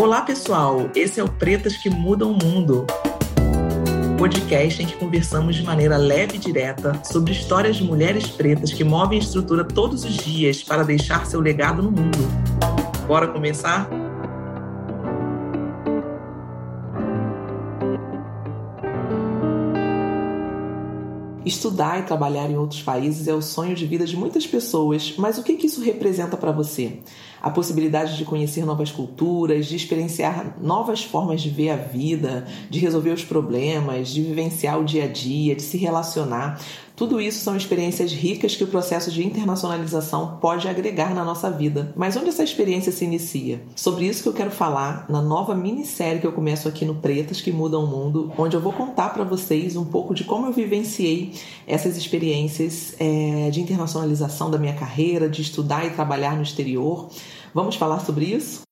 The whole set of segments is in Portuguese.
Olá, pessoal! Esse é o Pretas que Mudam o Mundo. Podcast em que conversamos de maneira leve e direta sobre histórias de mulheres pretas que movem a estrutura todos os dias para deixar seu legado no mundo. Bora começar? Estudar e trabalhar em outros países é o sonho de vida de muitas pessoas, mas o que, que isso representa para você? A possibilidade de conhecer novas culturas, de experienciar novas formas de ver a vida, de resolver os problemas, de vivenciar o dia a dia, de se relacionar. Tudo isso são experiências ricas que o processo de internacionalização pode agregar na nossa vida. Mas onde essa experiência se inicia? Sobre isso que eu quero falar na nova minissérie que eu começo aqui no Pretas que Mudam o Mundo, onde eu vou contar para vocês um pouco de como eu vivenciei essas experiências é, de internacionalização da minha carreira, de estudar e trabalhar no exterior. Vamos falar sobre isso?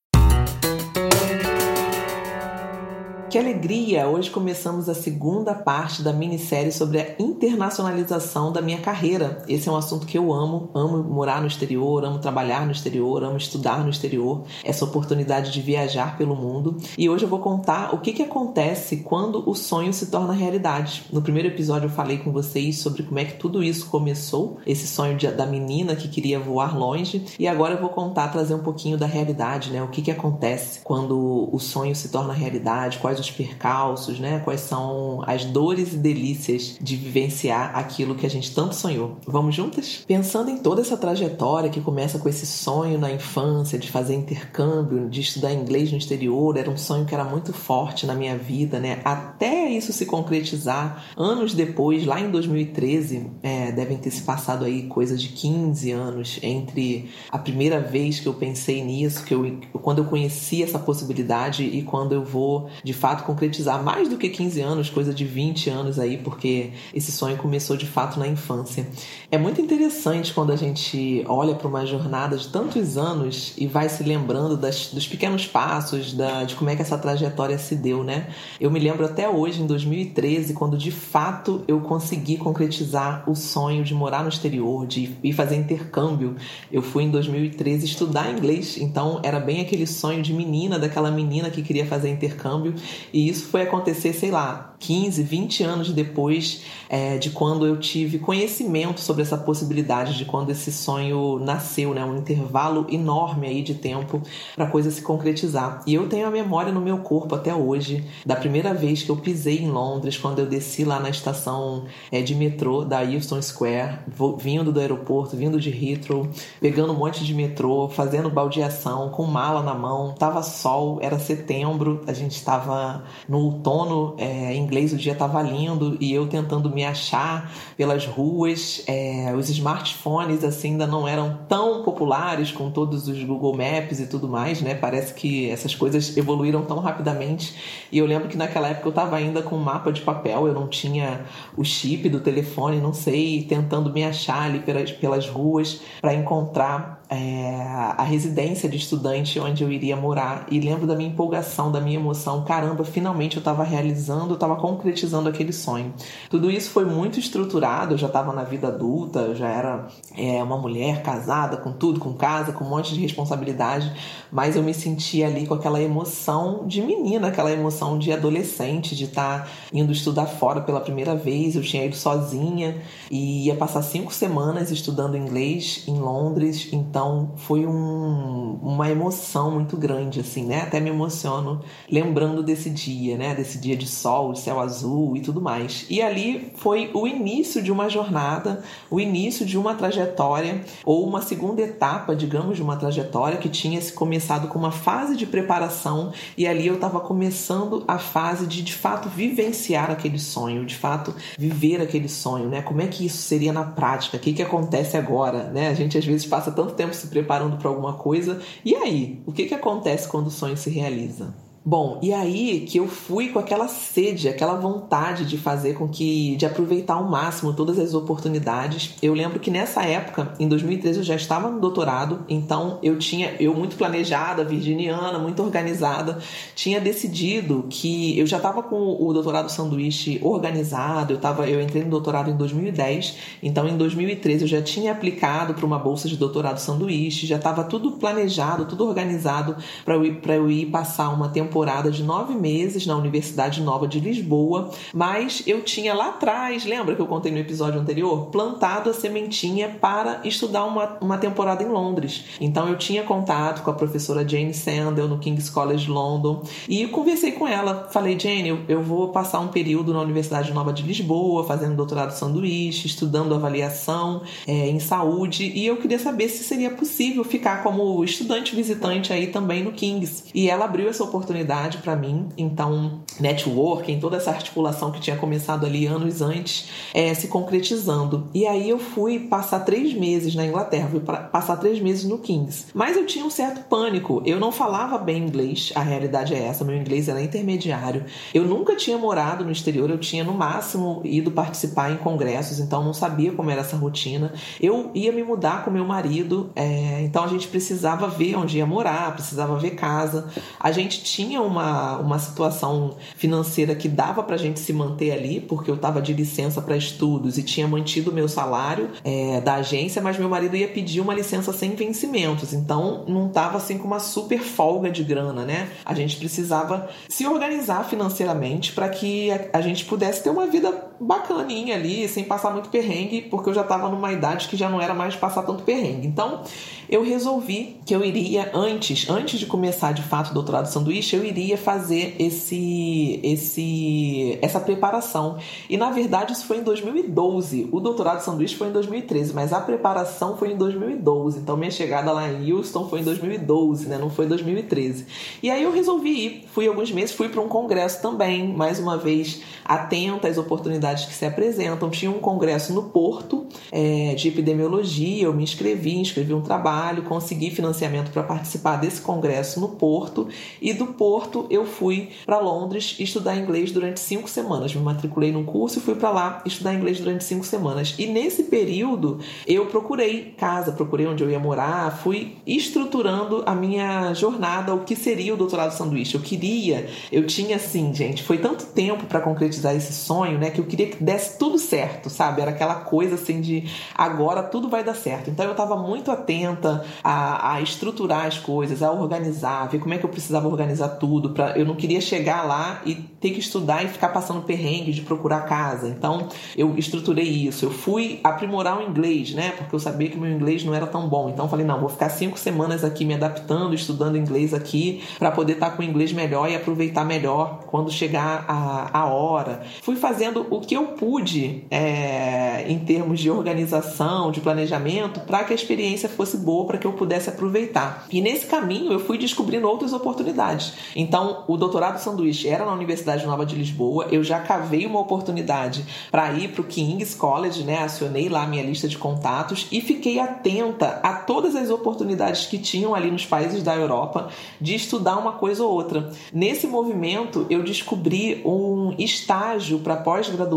Que alegria! Hoje começamos a segunda parte da minissérie sobre a internacionalização da minha carreira. Esse é um assunto que eu amo, amo morar no exterior, amo trabalhar no exterior, amo estudar no exterior, essa oportunidade de viajar pelo mundo. E hoje eu vou contar o que, que acontece quando o sonho se torna realidade. No primeiro episódio eu falei com vocês sobre como é que tudo isso começou, esse sonho de, da menina que queria voar longe, e agora eu vou contar, trazer um pouquinho da realidade, né? O que, que acontece quando o sonho se torna realidade, quais os percalços, né? Quais são as dores e delícias de vivenciar aquilo que a gente tanto sonhou. Vamos juntas? Pensando em toda essa trajetória que começa com esse sonho na infância de fazer intercâmbio, de estudar inglês no exterior, era um sonho que era muito forte na minha vida, né? Até isso se concretizar anos depois, lá em 2013, é, devem ter se passado aí coisas de 15 anos entre a primeira vez que eu pensei nisso, que eu quando eu conheci essa possibilidade e quando eu vou de fato fato concretizar mais do que 15 anos, coisa de 20 anos aí, porque esse sonho começou de fato na infância. É muito interessante quando a gente olha para uma jornada de tantos anos e vai se lembrando das, dos pequenos passos, da, de como é que essa trajetória se deu, né? Eu me lembro até hoje, em 2013, quando de fato eu consegui concretizar o sonho de morar no exterior, de ir fazer intercâmbio. Eu fui em 2013 estudar inglês, então era bem aquele sonho de menina, daquela menina que queria fazer intercâmbio. E isso foi acontecer, sei lá, 15, 20 anos depois é, de quando eu tive conhecimento sobre essa possibilidade, de quando esse sonho nasceu, né? Um intervalo enorme aí de tempo para a coisa se concretizar. E eu tenho a memória no meu corpo até hoje da primeira vez que eu pisei em Londres, quando eu desci lá na estação é, de metrô da Euston Square, vindo do aeroporto, vindo de Heathrow, pegando um monte de metrô, fazendo baldeação, com mala na mão, tava sol, era setembro, a gente estava no outono é, inglês, o dia estava lindo e eu tentando me achar pelas ruas. É, os smartphones assim ainda não eram tão populares com todos os Google Maps e tudo mais, né? Parece que essas coisas evoluíram tão rapidamente. E eu lembro que naquela época eu estava ainda com um mapa de papel, eu não tinha o chip do telefone, não sei, tentando me achar ali pelas, pelas ruas para encontrar é, a residência de estudante onde eu iria morar. E lembro da minha empolgação, da minha emoção. Caramba, finalmente eu estava realizando, eu estava concretizando aquele sonho. Tudo isso foi muito estruturado, eu já estava na vida adulta, eu já era é, uma mulher casada, com tudo, com casa, com um monte de responsabilidade, mas eu me sentia ali com aquela emoção de menina, aquela emoção de adolescente, de estar tá indo estudar fora pela primeira vez. Eu tinha ido sozinha e ia passar cinco semanas estudando inglês em Londres, então foi um, uma emoção muito grande, assim, né? Até me emociono lembrando desse dia, né? Desse dia de sol, céu azul e tudo mais. E ali foi o início de uma jornada, o início de uma trajetória, ou uma segunda etapa, digamos, de uma trajetória que tinha se começado com uma fase de preparação e ali eu estava começando a fase de de fato vivenciar aquele sonho, de fato viver aquele sonho, né? Como é que isso seria na prática? O que, que acontece agora, né? A gente às vezes passa tanto tempo se preparando para alguma coisa e aí, o que, que acontece quando o sonho se realiza? Bom, e aí que eu fui com aquela sede, aquela vontade de fazer com que, de aproveitar ao máximo todas as oportunidades. Eu lembro que nessa época, em 2013, eu já estava no doutorado, então eu tinha, eu muito planejada, virginiana, muito organizada, tinha decidido que eu já estava com o doutorado sanduíche organizado, eu, tava, eu entrei no doutorado em 2010, então em 2013 eu já tinha aplicado para uma bolsa de doutorado sanduíche, já estava tudo planejado, tudo organizado para eu, eu ir passar uma temporada de nove meses na Universidade Nova de Lisboa, mas eu tinha lá atrás, lembra que eu contei no episódio anterior, plantado a sementinha para estudar uma, uma temporada em Londres. Então eu tinha contato com a professora Jane Sandel no King's College London e conversei com ela. Falei, Jane, eu, eu vou passar um período na Universidade Nova de Lisboa, fazendo doutorado sanduíche, estudando avaliação é, em saúde e eu queria saber se seria possível ficar como estudante visitante aí também no King's. E ela abriu essa oportunidade para mim. Então, networking, toda essa articulação que tinha começado ali anos antes, é, se concretizando. E aí eu fui passar três meses na Inglaterra, fui passar três meses no King's. Mas eu tinha um certo pânico. Eu não falava bem inglês, a realidade é essa. Meu inglês era intermediário. Eu nunca tinha morado no exterior, eu tinha no máximo ido participar em congressos, então não sabia como era essa rotina. Eu ia me mudar com meu marido, é, então a gente precisava ver onde ia morar, precisava ver casa. A gente tinha uma, uma situação financeira que dava pra gente se manter ali, porque eu estava de licença para estudos e tinha mantido o meu salário é, da agência, mas meu marido ia pedir uma licença sem vencimentos, então não estava assim com uma super folga de grana, né? A gente precisava se organizar financeiramente para que a, a gente pudesse ter uma vida bacaninha ali, sem passar muito perrengue, porque eu já estava numa idade que já não era mais passar tanto perrengue. Então, eu resolvi que eu iria antes, antes de começar de fato o doutorado sanduíche, eu iria fazer esse esse essa preparação. E na verdade isso foi em 2012. O doutorado sanduíche foi em 2013, mas a preparação foi em 2012. Então minha chegada lá em Houston foi em 2012, né? Não foi em 2013. E aí eu resolvi ir. Fui alguns meses, fui para um congresso também, mais uma vez atenta às oportunidades que se apresentam. Tinha um congresso no Porto é, de epidemiologia, eu me inscrevi, inscrevi um trabalho, consegui financiamento para participar desse congresso no Porto e do Porto eu fui para Londres estudar inglês durante cinco semanas. Me matriculei num curso e fui para lá estudar inglês durante cinco semanas. E nesse período eu procurei casa, procurei onde eu ia morar, fui estruturando a minha jornada, o que seria o doutorado sanduíche. Eu queria, eu tinha assim, gente, foi tanto tempo para concretizar esse sonho, né? Que eu queria que desse tudo certo, sabe? Era aquela coisa assim de agora tudo vai dar certo. Então eu estava muito atenta a, a, estruturar as coisas, a organizar, ver como é que eu precisava organizar tudo. Pra, eu não queria chegar lá e ter que estudar e ficar passando perrengue de procurar casa. Então eu estruturei isso. Eu fui aprimorar o inglês, né? Porque eu sabia que meu inglês não era tão bom. Então eu falei, não, vou ficar cinco semanas aqui me adaptando, estudando inglês aqui, para poder estar tá com o inglês melhor e aproveitar melhor quando chegar a, a hora. Fui fazendo o que eu pude é, em termos de organização, de planejamento, para que a experiência fosse boa, para que eu pudesse aproveitar. E nesse caminho eu fui descobrindo outras oportunidades. Então, o doutorado sanduíche era na Universidade Nova de Lisboa, eu já cavei uma oportunidade para ir para o King's College, né? Acionei lá minha lista de contatos e fiquei atenta a todas as oportunidades que tinham ali nos países da Europa de estudar uma coisa ou outra. Nesse movimento, eu descobri um estágio para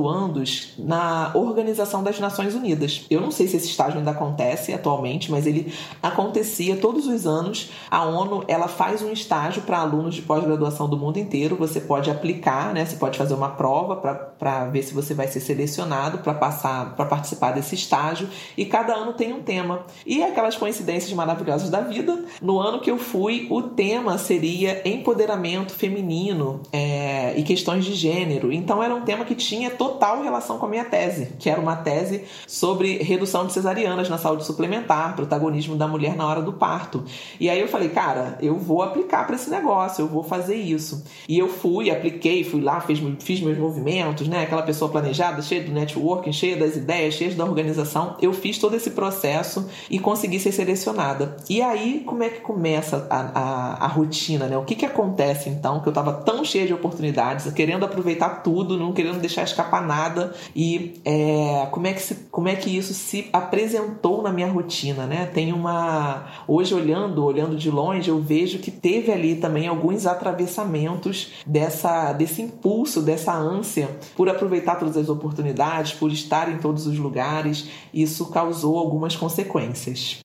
pós-graduandos na Organização das Nações Unidas. Eu não sei se esse estágio ainda acontece atualmente, mas ele acontecia todos os anos. A ONU ela faz um estágio para alunos de pós-graduação do mundo inteiro. Você pode aplicar, né? Você pode fazer uma prova para ver se você vai ser selecionado para passar para participar desse estágio. E cada ano tem um tema. E aquelas coincidências maravilhosas da vida. No ano que eu fui, o tema seria empoderamento feminino é, e questões de gênero. Então era um tema que tinha total relação com a minha tese, que era uma tese sobre redução de cesarianas na saúde suplementar, protagonismo da mulher na hora do parto. E aí eu falei, cara, eu vou aplicar para esse negócio, eu vou fazer isso. E eu fui, apliquei, fui lá, fiz, fiz meus movimentos, né? Aquela pessoa planejada, cheia do networking, cheia das ideias, cheia da organização. Eu fiz todo esse processo e consegui ser selecionada. E aí, como é que começa a, a, a rotina, né? O que que acontece então, que eu estava tão cheia de oportunidades, querendo aproveitar tudo, não querendo deixar escapar nada e é, como, é que se, como é que isso se apresentou na minha rotina, né? Tem uma. Hoje, olhando, olhando de longe, eu vejo que teve ali também alguns atravessamentos dessa, desse impulso, dessa ânsia por aproveitar todas as oportunidades, por estar em todos os lugares. Isso causou algumas consequências.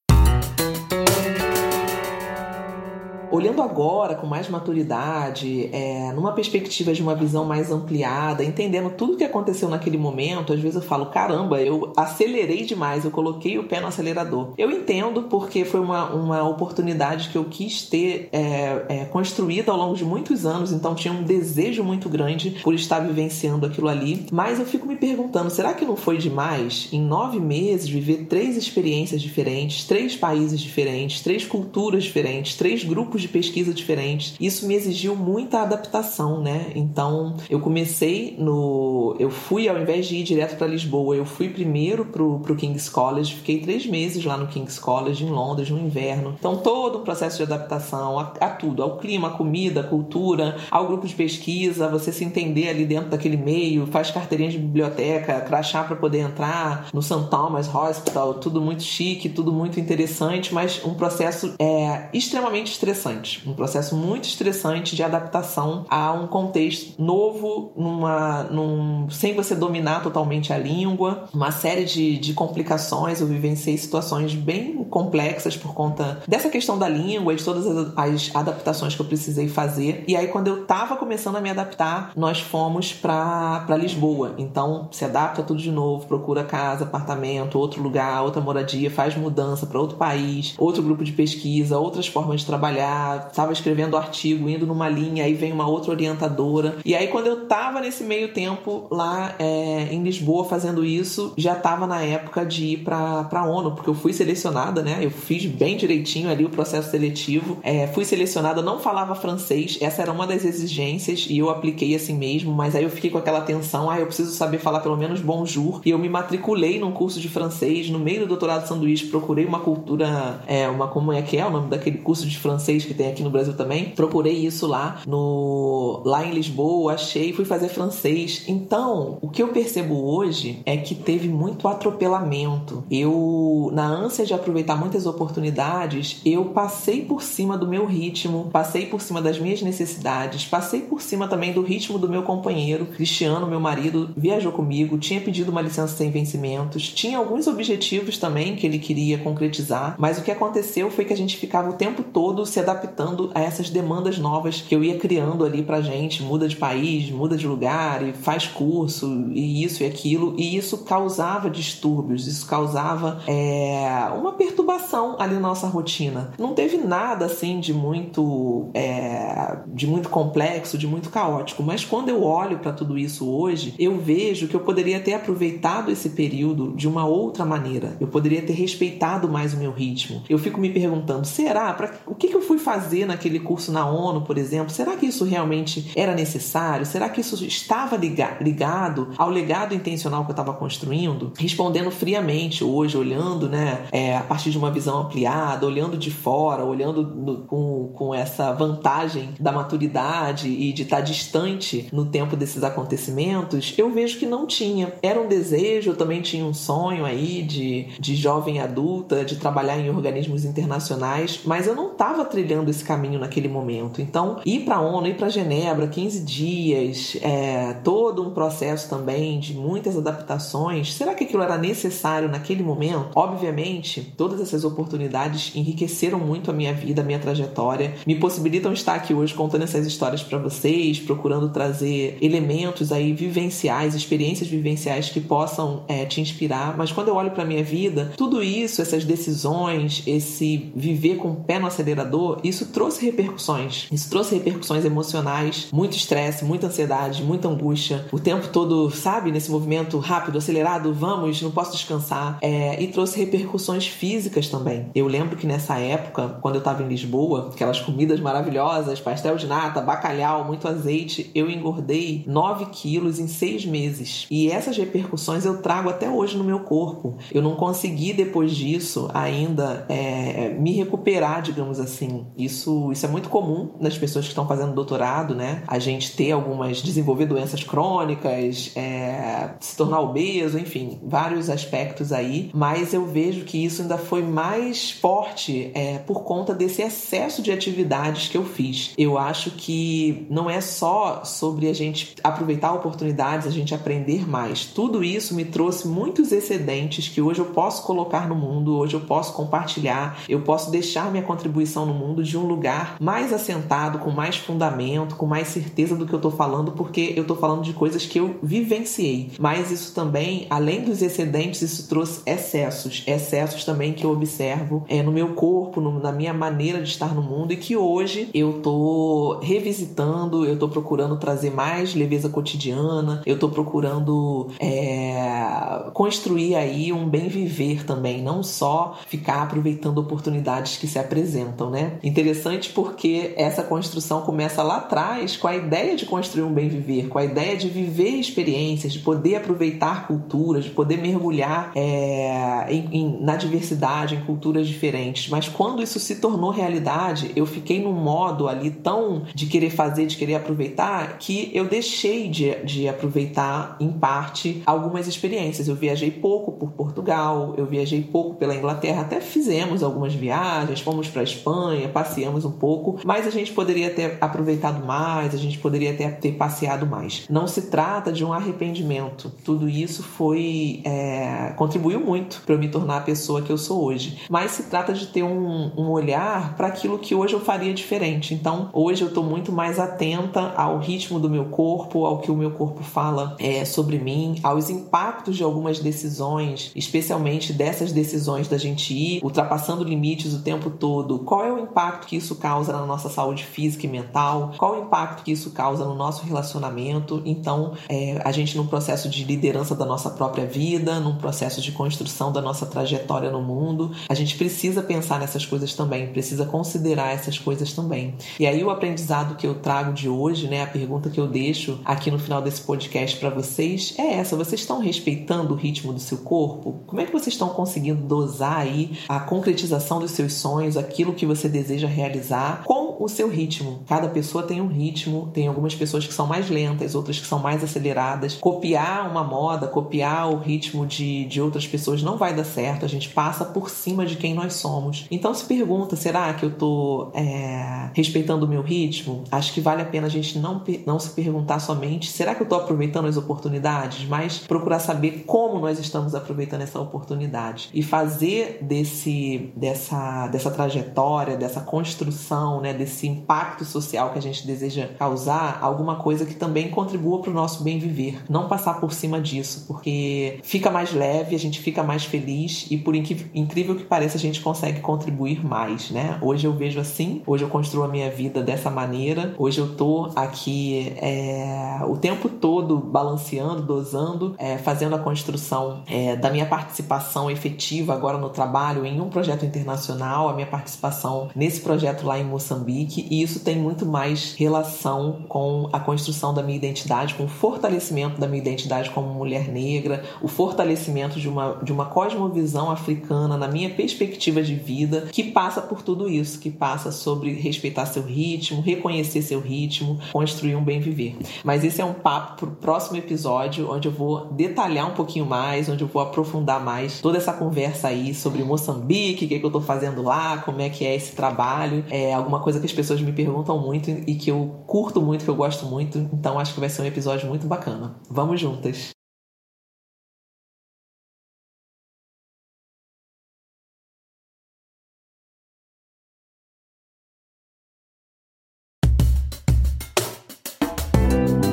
Olhando agora com mais maturidade, é, numa perspectiva de uma visão mais ampliada, entendendo tudo o que aconteceu naquele momento, às vezes eu falo: caramba, eu acelerei demais, eu coloquei o pé no acelerador. Eu entendo porque foi uma, uma oportunidade que eu quis ter é, é, construída ao longo de muitos anos, então tinha um desejo muito grande por estar vivenciando aquilo ali. Mas eu fico me perguntando: será que não foi demais em nove meses viver três experiências diferentes, três países diferentes, três culturas diferentes, três grupos de pesquisa diferentes. Isso me exigiu muita adaptação, né? Então, eu comecei no. Eu fui, ao invés de ir direto para Lisboa, eu fui primeiro pro, pro King's College, fiquei três meses lá no King's College, em Londres, no inverno. Então, todo um processo de adaptação a, a tudo, ao clima, à comida, à cultura, ao grupo de pesquisa, você se entender ali dentro daquele meio, faz carteirinha de biblioteca, crachá para poder entrar no St. Thomas Hospital, tudo muito chique, tudo muito interessante, mas um processo é, extremamente estressante estressante, um processo muito estressante de adaptação a um contexto novo, numa, num, sem você dominar totalmente a língua, uma série de, de complicações. Eu vivenciei situações bem complexas por conta dessa questão da língua e de todas as, as adaptações que eu precisei fazer. E aí, quando eu estava começando a me adaptar, nós fomos para Lisboa. Então, se adapta tudo de novo, procura casa, apartamento, outro lugar, outra moradia, faz mudança para outro país, outro grupo de pesquisa, outras formas de trabalhar estava escrevendo artigo, indo numa linha, aí vem uma outra orientadora. E aí, quando eu tava nesse meio tempo lá é, em Lisboa fazendo isso, já tava na época de ir pra, pra ONU, porque eu fui selecionada, né? Eu fiz bem direitinho ali o processo seletivo. É, fui selecionada, não falava francês, essa era uma das exigências e eu apliquei assim mesmo, mas aí eu fiquei com aquela tensão, ah, eu preciso saber falar pelo menos bonjour. E eu me matriculei num curso de francês, no meio do doutorado sanduíche, procurei uma cultura, é, uma como é que é o nome daquele curso de francês que tem aqui no Brasil também. Procurei isso lá no lá em Lisboa, achei, fui fazer francês. Então, o que eu percebo hoje é que teve muito atropelamento. Eu, na ânsia de aproveitar muitas oportunidades, eu passei por cima do meu ritmo, passei por cima das minhas necessidades, passei por cima também do ritmo do meu companheiro. Cristiano, meu marido, viajou comigo, tinha pedido uma licença sem vencimentos, tinha alguns objetivos também que ele queria concretizar, mas o que aconteceu foi que a gente ficava o tempo todo se adaptando adaptando a essas demandas novas que eu ia criando ali pra gente, muda de país, muda de lugar e faz curso e isso e aquilo, e isso causava distúrbios, isso causava é, uma perturbação ali na nossa rotina. Não teve nada assim de muito é, de muito complexo, de muito caótico, mas quando eu olho para tudo isso hoje, eu vejo que eu poderia ter aproveitado esse período de uma outra maneira. Eu poderia ter respeitado mais o meu ritmo. Eu fico me perguntando, será? Pra, o que, que eu fui fazer naquele curso na ONU, por exemplo? Será que isso realmente era necessário? Será que isso estava ligado ao legado intencional que eu estava construindo? Respondendo friamente hoje, olhando, né, é, a partir de uma visão ampliada, olhando de fora, olhando no, com, com essa vantagem da maturidade e de estar distante no tempo desses acontecimentos, eu vejo que não tinha. Era um desejo, eu também tinha um sonho aí de, de jovem adulta, de trabalhar em organismos internacionais, mas eu não estava trilhando trilhando esse caminho naquele momento. Então, ir para a ONU, ir para Genebra, 15 dias, é, todo um processo também de muitas adaptações, será que aquilo era necessário naquele momento? Obviamente, todas essas oportunidades enriqueceram muito a minha vida, a minha trajetória, me possibilitam estar aqui hoje contando essas histórias para vocês, procurando trazer elementos aí vivenciais, experiências vivenciais que possam é, te inspirar. Mas quando eu olho para minha vida, tudo isso, essas decisões, esse viver com o pé no acelerador, isso trouxe repercussões. Isso trouxe repercussões emocionais, muito estresse, muita ansiedade, muita angústia. O tempo todo, sabe, nesse movimento rápido, acelerado, vamos, não posso descansar. É, e trouxe repercussões físicas também. Eu lembro que nessa época, quando eu estava em Lisboa, aquelas comidas maravilhosas, pastel de nata, bacalhau, muito azeite, eu engordei 9 quilos em seis meses. E essas repercussões eu trago até hoje no meu corpo. Eu não consegui, depois disso, ainda é, me recuperar, digamos assim. Isso, isso é muito comum nas pessoas que estão fazendo doutorado, né? A gente ter algumas, desenvolver doenças crônicas, é, se tornar obeso, enfim, vários aspectos aí. Mas eu vejo que isso ainda foi mais forte é, por conta desse excesso de atividades que eu fiz. Eu acho que não é só sobre a gente aproveitar oportunidades, a gente aprender mais. Tudo isso me trouxe muitos excedentes que hoje eu posso colocar no mundo, hoje eu posso compartilhar, eu posso deixar minha contribuição no mundo de um lugar mais assentado, com mais fundamento, com mais certeza do que eu tô falando, porque eu tô falando de coisas que eu vivenciei. Mas isso também, além dos excedentes, isso trouxe excessos, excessos também que eu observo é, no meu corpo, no, na minha maneira de estar no mundo e que hoje eu tô revisitando, eu tô procurando trazer mais leveza cotidiana, eu tô procurando é, construir aí um bem viver também, não só ficar aproveitando oportunidades que se apresentam, né? Interessante porque essa construção começa lá atrás com a ideia de construir um bem viver, com a ideia de viver experiências, de poder aproveitar culturas, de poder mergulhar é, em, em, na diversidade, em culturas diferentes. Mas quando isso se tornou realidade, eu fiquei num modo ali tão de querer fazer, de querer aproveitar, que eu deixei de, de aproveitar em parte algumas experiências. Eu viajei pouco por Portugal, eu viajei pouco pela Inglaterra, até fizemos algumas viagens, fomos para Espanha, passeamos um pouco, mas a gente poderia ter aproveitado mais, a gente poderia ter, ter passeado mais. Não se trata de um arrependimento. Tudo isso foi é, contribuiu muito para eu me tornar a pessoa que eu sou hoje. Mas se trata de ter um, um olhar para aquilo que hoje eu faria diferente. Então, hoje eu estou muito mais atenta ao ritmo do meu corpo, ao que o meu corpo fala é, sobre mim, aos impactos de algumas decisões, especialmente dessas decisões da gente ir ultrapassando limites o tempo todo. Qual é o impacto que isso causa na nossa saúde física e mental? Qual o impacto que isso causa no nosso relacionamento? Então, é, a gente, num processo de liderança da nossa própria vida, num processo de construção da nossa trajetória no mundo, a gente precisa pensar nessas coisas também, precisa considerar essas coisas também. E aí, o aprendizado que eu trago de hoje, né, a pergunta que eu deixo aqui no final desse podcast para vocês é essa: vocês estão respeitando o ritmo do seu corpo? Como é que vocês estão conseguindo dosar aí a concretização dos seus sonhos, aquilo que você deseja realizar com o seu ritmo? Cada pessoa tem um ritmo, tem algumas pessoas que são mais lentas, outras que são mais aceleradas. Copiar uma moda, copiar o ritmo de, de outras pessoas não vai dar certo, a gente passa por cima de quem nós somos. Então se pergunta: será que eu tô é, respeitando o meu ritmo? Acho que vale a pena a gente não, não se perguntar somente: será que eu tô aproveitando as oportunidades? Mas procurar saber como nós estamos aproveitando essa oportunidade e fazer desse, dessa, dessa trajetória, dessa construção, né, desse impacto social que a gente deseja causar, alguma coisa que também contribua para o nosso bem viver. Não passar por cima disso, porque fica mais leve, a gente fica mais feliz e, por incrível que pareça, a gente consegue contribuir mais, né? Hoje eu vejo assim, hoje eu construo a minha vida dessa maneira, hoje eu tô aqui é, o tempo todo balanceando, dosando, é, fazendo a construção é, da minha participação efetiva agora no trabalho em um projeto internacional, a minha participação nesse projeto lá em Moçambique, e isso tem muito mais relação com a construção da minha identidade, com o fortalecimento da minha identidade como mulher negra, o fortalecimento de uma, de uma cosmovisão africana na minha perspectiva de vida, que passa por tudo isso, que passa sobre respeitar seu ritmo, reconhecer seu ritmo, construir um bem viver. Mas esse é um papo para o próximo episódio, onde eu vou detalhar um pouquinho mais, onde eu vou aprofundar mais toda essa conversa aí sobre Moçambique, o que, é que eu estou fazendo lá, como é que é esse trabalho. É alguma coisa que as pessoas me perguntam muito e que eu curto muito, que eu gosto muito. Então acho que vai ser um episódio muito bacana. Vamos juntas!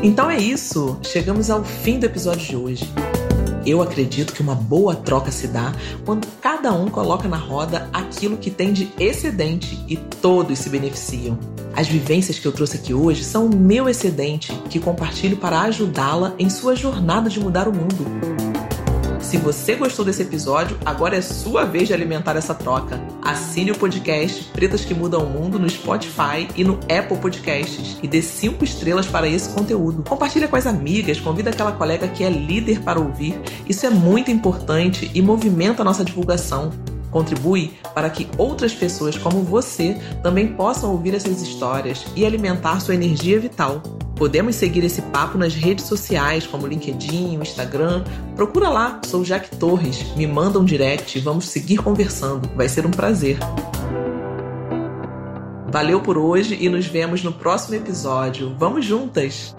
Então é isso, chegamos ao fim do episódio de hoje. Eu acredito que uma boa troca se dá quando cada um coloca na roda aquilo que tem de excedente e todos se beneficiam. As vivências que eu trouxe aqui hoje são o meu excedente que compartilho para ajudá-la em sua jornada de mudar o mundo. Se você gostou desse episódio, agora é sua vez de alimentar essa troca. Assine o podcast Pretas que Mudam o Mundo no Spotify e no Apple Podcasts e dê cinco estrelas para esse conteúdo. Compartilha com as amigas, convida aquela colega que é líder para ouvir. Isso é muito importante e movimenta a nossa divulgação. Contribui para que outras pessoas como você também possam ouvir essas histórias e alimentar sua energia vital. Podemos seguir esse papo nas redes sociais, como LinkedIn, Instagram. Procura lá, sou Jaque Torres. Me manda um direct e vamos seguir conversando. Vai ser um prazer. Valeu por hoje e nos vemos no próximo episódio. Vamos juntas!